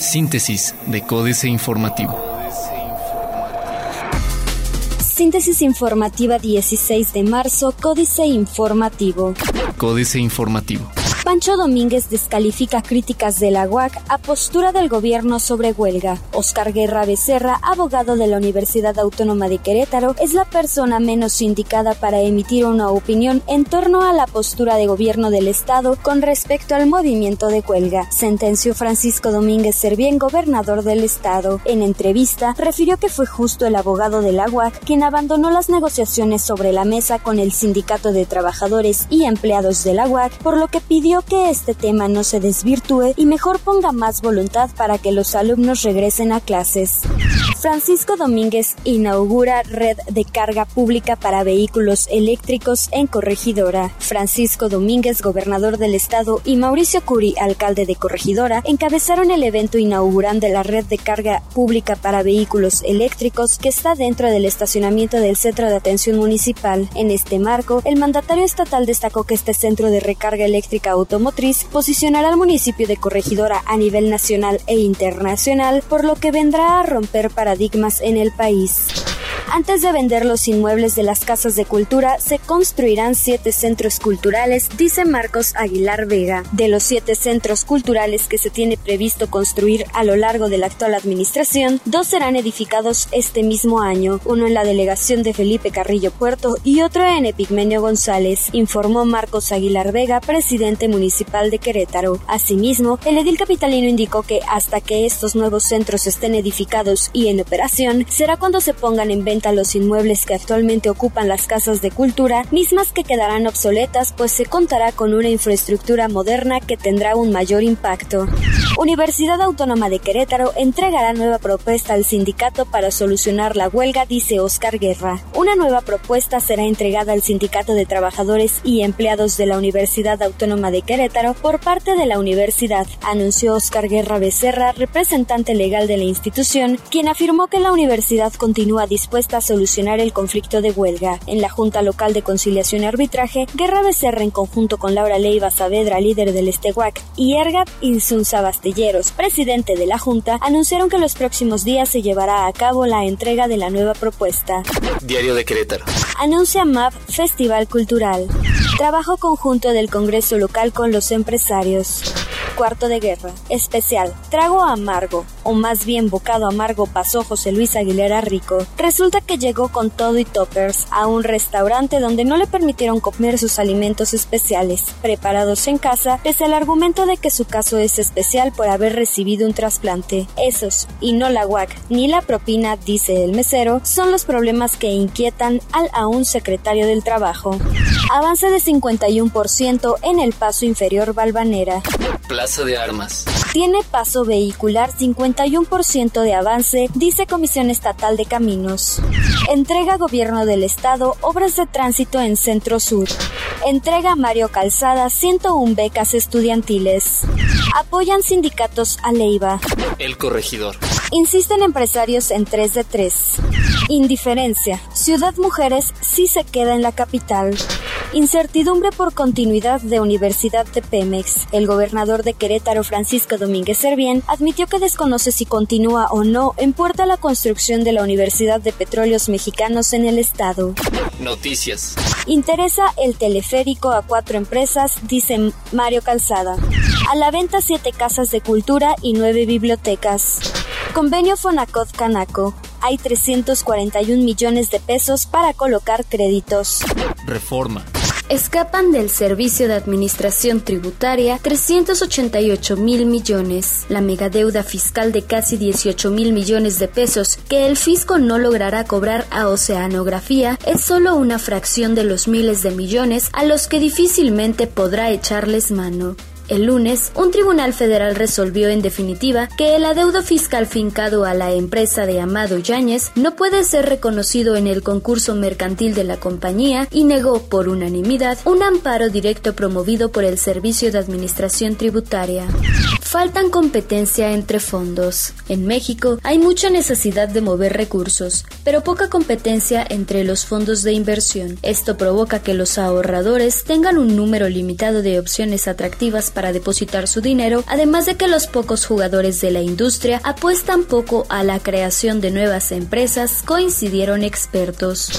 Síntesis de Códice Informativo. Síntesis informativa 16 de marzo, Códice Informativo. Códice Informativo. Pancho Domínguez descalifica críticas de la UAC a postura del gobierno sobre huelga. Oscar Guerra Becerra, abogado de la Universidad Autónoma de Querétaro, es la persona menos indicada para emitir una opinión en torno a la postura de gobierno del Estado con respecto al movimiento de huelga, sentenció Francisco Domínguez Servién, gobernador del Estado. En entrevista, refirió que fue justo el abogado de la UAC quien abandonó las negociaciones sobre la mesa con el Sindicato de Trabajadores y Empleados de la UAC, por lo que pidió que este tema no se desvirtúe y mejor ponga más voluntad para que los alumnos regresen a clases. Francisco Domínguez inaugura red de carga pública para vehículos eléctricos en Corregidora. Francisco Domínguez, gobernador del estado, y Mauricio Curi, alcalde de Corregidora, encabezaron el evento inaugurando la red de carga pública para vehículos eléctricos que está dentro del estacionamiento del Centro de Atención Municipal. En este marco, el mandatario estatal destacó que este centro de recarga eléctrica automotriz posicionará al municipio de Corregidora a nivel nacional e internacional, por lo que vendrá a romper paradigmas en el país. Antes de vender los inmuebles de las casas de cultura, se construirán siete centros culturales, dice Marcos Aguilar Vega. De los siete centros culturales que se tiene previsto construir a lo largo de la actual administración, dos serán edificados este mismo año, uno en la delegación de Felipe Carrillo Puerto y otro en Epigmenio González, informó Marcos Aguilar Vega, presidente municipal de Querétaro. Asimismo, el edil capitalino indicó que hasta que estos nuevos centros estén edificados y en operación, será cuando se pongan en venta los inmuebles que actualmente ocupan las casas de cultura, mismas que quedarán obsoletas pues se contará con una infraestructura moderna que tendrá un mayor impacto. Universidad Autónoma de Querétaro entregará nueva propuesta al sindicato para solucionar la huelga, dice Oscar Guerra. Una nueva propuesta será entregada al Sindicato de Trabajadores y Empleados de la Universidad Autónoma de Querétaro por parte de la universidad, anunció Oscar Guerra Becerra, representante legal de la institución, quien afirmó que la universidad continúa dispuesta a solucionar el conflicto de huelga. En la Junta Local de Conciliación y Arbitraje, Guerra Becerra en conjunto con Laura Leiva Saavedra, líder del Estehuac, y Ergat Insunza Bastelleros, presidente de la Junta, anunciaron que los próximos días se llevará a cabo la entrega de la nueva propuesta. Diario de Querétaro. Anuncia MAP Festival Cultural. Trabajo conjunto del Congreso local con los empresarios. Cuarto de Guerra. Especial. Trago amargo, o más bien bocado amargo pasó José Luis Aguilera Rico. Resulta que llegó con todo y toppers a un restaurante donde no le permitieron comer sus alimentos especiales, preparados en casa, pese al argumento de que su caso es especial por haber recibido un trasplante. Esos, y no la UAC ni la propina, dice el mesero, son los problemas que inquietan al aún secretario del Trabajo. Avance de 51% en el paso inferior Balvanera. Plaza de Armas. Tiene paso vehicular 51% de avance, dice Comisión Estatal de Caminos. Entrega Gobierno del Estado obras de tránsito en Centro Sur. Entrega Mario Calzada 101 becas estudiantiles. Apoyan sindicatos a Leiva. El corregidor. Insisten empresarios en 3 de 3. Indiferencia. Ciudad Mujeres sí se queda en la capital. Incertidumbre por continuidad de Universidad de Pemex. El gobernador de Querétaro, Francisco Domínguez Servién, admitió que desconoce si continúa o no en puerta la construcción de la Universidad de Petróleos Mexicanos en el estado. Noticias. Interesa el teleférico a cuatro empresas, dice Mario Calzada. A la venta siete casas de cultura y nueve bibliotecas. Convenio Fonacot Canaco. Hay 341 millones de pesos para colocar créditos. Reforma. Escapan del Servicio de Administración Tributaria 388 mil millones. La megadeuda fiscal de casi 18 mil millones de pesos que el fisco no logrará cobrar a Oceanografía es solo una fracción de los miles de millones a los que difícilmente podrá echarles mano. El lunes, un tribunal federal resolvió en definitiva que el adeudo fiscal fincado a la empresa de Amado Yáñez no puede ser reconocido en el concurso mercantil de la compañía y negó por unanimidad un amparo directo promovido por el Servicio de Administración Tributaria. Faltan competencia entre fondos. En México hay mucha necesidad de mover recursos, pero poca competencia entre los fondos de inversión. Esto provoca que los ahorradores tengan un número limitado de opciones atractivas para depositar su dinero, además de que los pocos jugadores de la industria apuestan poco a la creación de nuevas empresas, coincidieron expertos.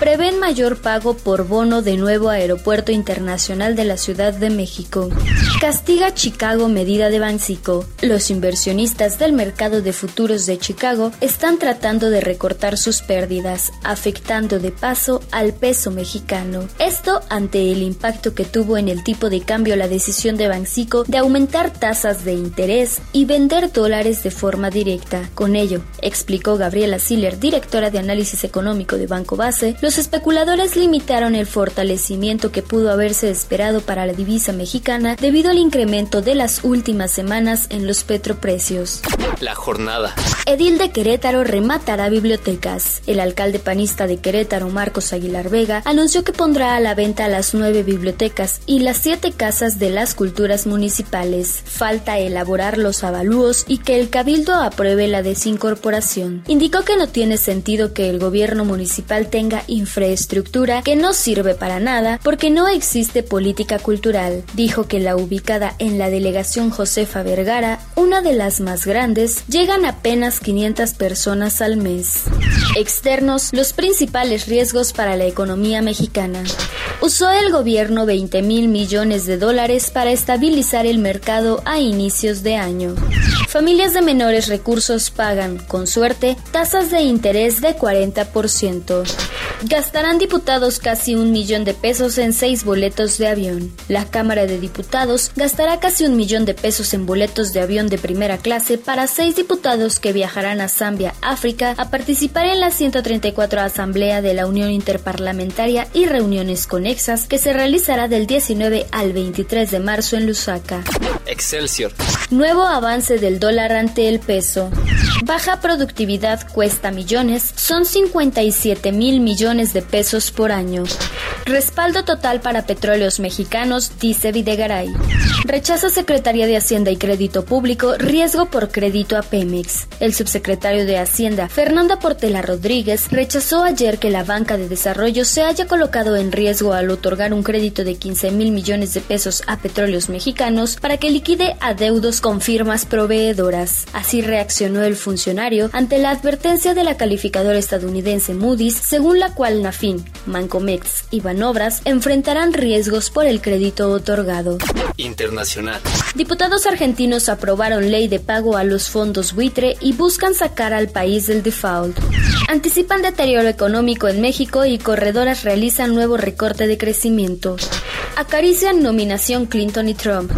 Prevén mayor pago por bono de nuevo aeropuerto internacional de la Ciudad de México. Castiga Chicago medida de Los inversionistas del mercado de futuros de Chicago están tratando de recortar sus pérdidas, afectando de paso al peso mexicano. Esto ante el impacto que tuvo en el tipo de cambio la decisión de Banxico de aumentar tasas de interés y vender dólares de forma directa. Con ello, explicó Gabriela Siller, directora de análisis económico de Banco Base, los especuladores limitaron el fortalecimiento que pudo haberse esperado para la divisa mexicana debido al incremento de las últimas semanas en los petroprecios. La jornada. Edil de Querétaro rematará bibliotecas. El alcalde panista de Querétaro, Marcos Aguilar Vega, anunció que pondrá a la venta las nueve bibliotecas y las siete casas de las culturas municipales. Falta elaborar los avalúos y que el cabildo apruebe la desincorporación. Indicó que no tiene sentido que el gobierno municipal tenga infraestructura que no sirve para nada porque no existe política cultural. Dijo que la ubicada en la delegación Josefa Vergara, una de las más grandes, llegan apenas 500 personas al mes. Externos, los principales riesgos para la economía mexicana. Usó el gobierno 20 mil millones de dólares para estabilizar el mercado a inicios de año. Familias de menores recursos pagan, con suerte, tasas de interés de 40%. Gastarán diputados casi un millón de pesos en seis boletos de avión. La Cámara de Diputados gastará casi un millón de pesos en boletos de avión de primera clase para seis diputados que viajarán a Zambia, África, a participar en la 134 Asamblea de la Unión Interparlamentaria y reuniones conexas que se realizará del 19 al 23 de marzo en Lusaka. Excelsior. Nuevo avance del dólar ante el peso. Baja productividad cuesta millones, son 57 mil millones de pesos por año. Respaldo total para petróleos mexicanos, dice Videgaray. Rechaza Secretaría de Hacienda y Crédito Público riesgo por crédito a Pemex. El subsecretario de Hacienda, Fernanda Portela Rodríguez, rechazó ayer que la banca de desarrollo se haya colocado en riesgo al otorgar un crédito de 15 mil millones de pesos a petróleos mexicanos para que liquide adeudos con firmas proveedoras. Así reaccionó el funcionario ante la advertencia de la calificadora estadounidense Moody's, según la cual Nafin, Mancomex y Banobras enfrentarán riesgos por el crédito otorgado. Internacional. Diputados argentinos aprobaron ley de pago a los fondos buitre y buscan sacar al país del default. Anticipan deterioro económico en México y corredoras realizan nuevo recorte de crecimiento. Acarician nominación Clinton y Trump.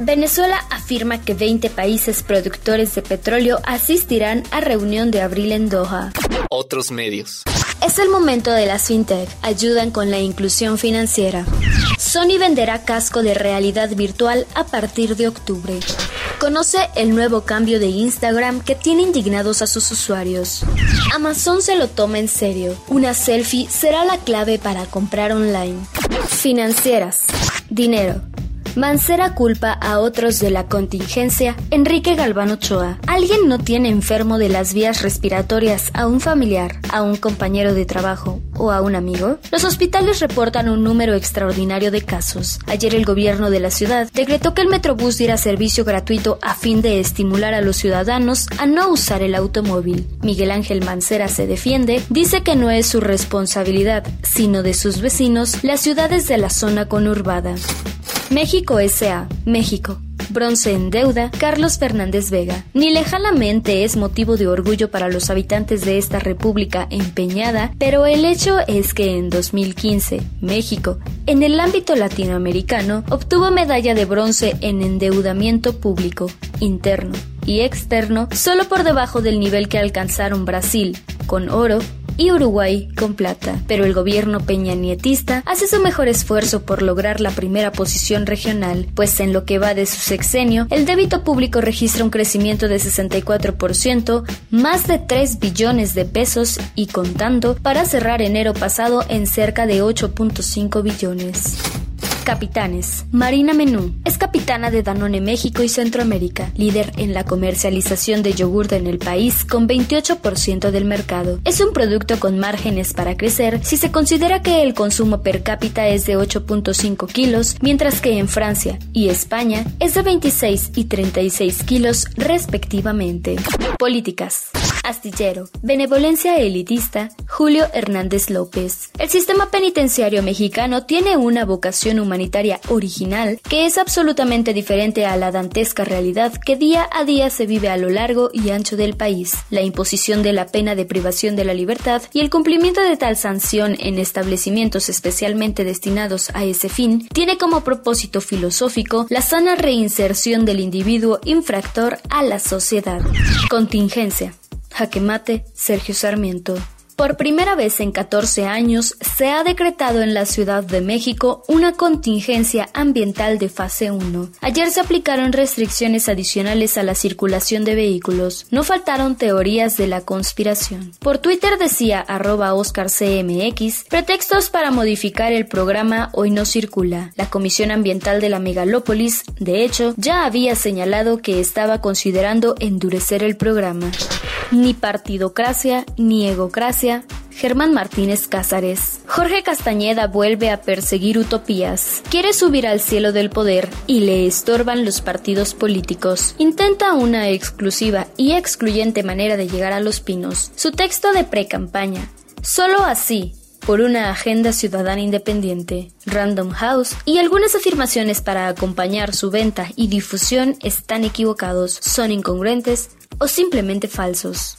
Venezuela afirma que 20 países productores de petróleo asistirán a reunión de abril en Doha. Otros medios. Es el momento de las fintech. Ayudan con la inclusión financiera. Sony venderá casco de realidad virtual a partir de octubre. Conoce el nuevo cambio de Instagram que tiene indignados a sus usuarios. Amazon se lo toma en serio. Una selfie será la clave para comprar online. Financieras. Dinero. Mancera culpa a otros de la contingencia. Enrique Galván Ochoa. ¿Alguien no tiene enfermo de las vías respiratorias a un familiar, a un compañero de trabajo o a un amigo? Los hospitales reportan un número extraordinario de casos. Ayer el gobierno de la ciudad decretó que el Metrobús diera servicio gratuito a fin de estimular a los ciudadanos a no usar el automóvil. Miguel Ángel Mancera se defiende, dice que no es su responsabilidad, sino de sus vecinos, las ciudades de la zona conurbada. México S.A. México. Bronce en deuda, Carlos Fernández Vega. Ni lejanamente es motivo de orgullo para los habitantes de esta república empeñada, pero el hecho es que en 2015, México, en el ámbito latinoamericano, obtuvo medalla de bronce en endeudamiento público, interno y externo, solo por debajo del nivel que alcanzaron Brasil, con oro, y Uruguay con plata, pero el gobierno peñanietista hace su mejor esfuerzo por lograr la primera posición regional, pues en lo que va de su sexenio, el débito público registra un crecimiento de 64%, más de 3 billones de pesos y contando para cerrar enero pasado en cerca de 8.5 billones. Capitanes. Marina Menú es capitana de Danone México y Centroamérica, líder en la comercialización de yogur en el país con 28% del mercado. Es un producto con márgenes para crecer si se considera que el consumo per cápita es de 8.5 kilos, mientras que en Francia y España es de 26 y 36 kilos respectivamente. Políticas. Astillero. Benevolencia elitista. Julio Hernández López. El sistema penitenciario mexicano tiene una vocación humanitaria original que es absolutamente diferente a la dantesca realidad que día a día se vive a lo largo y ancho del país. La imposición de la pena de privación de la libertad y el cumplimiento de tal sanción en establecimientos especialmente destinados a ese fin tiene como propósito filosófico la sana reinserción del individuo infractor a la sociedad. Contingencia. Jaque mate, Sergio Sarmiento. Por primera vez en 14 años se ha decretado en la Ciudad de México una contingencia ambiental de fase 1. Ayer se aplicaron restricciones adicionales a la circulación de vehículos. No faltaron teorías de la conspiración. Por Twitter decía arroba OscarCMX pretextos para modificar el programa Hoy no circula. La Comisión Ambiental de la Megalópolis, de hecho, ya había señalado que estaba considerando endurecer el programa. Ni partidocracia ni egocracia. Germán Martínez Cázares. Jorge Castañeda vuelve a perseguir utopías. Quiere subir al cielo del poder y le estorban los partidos políticos. Intenta una exclusiva y excluyente manera de llegar a los pinos. Su texto de pre-campaña. Solo así por una agenda ciudadana independiente, Random House y algunas afirmaciones para acompañar su venta y difusión están equivocados, son incongruentes o simplemente falsos.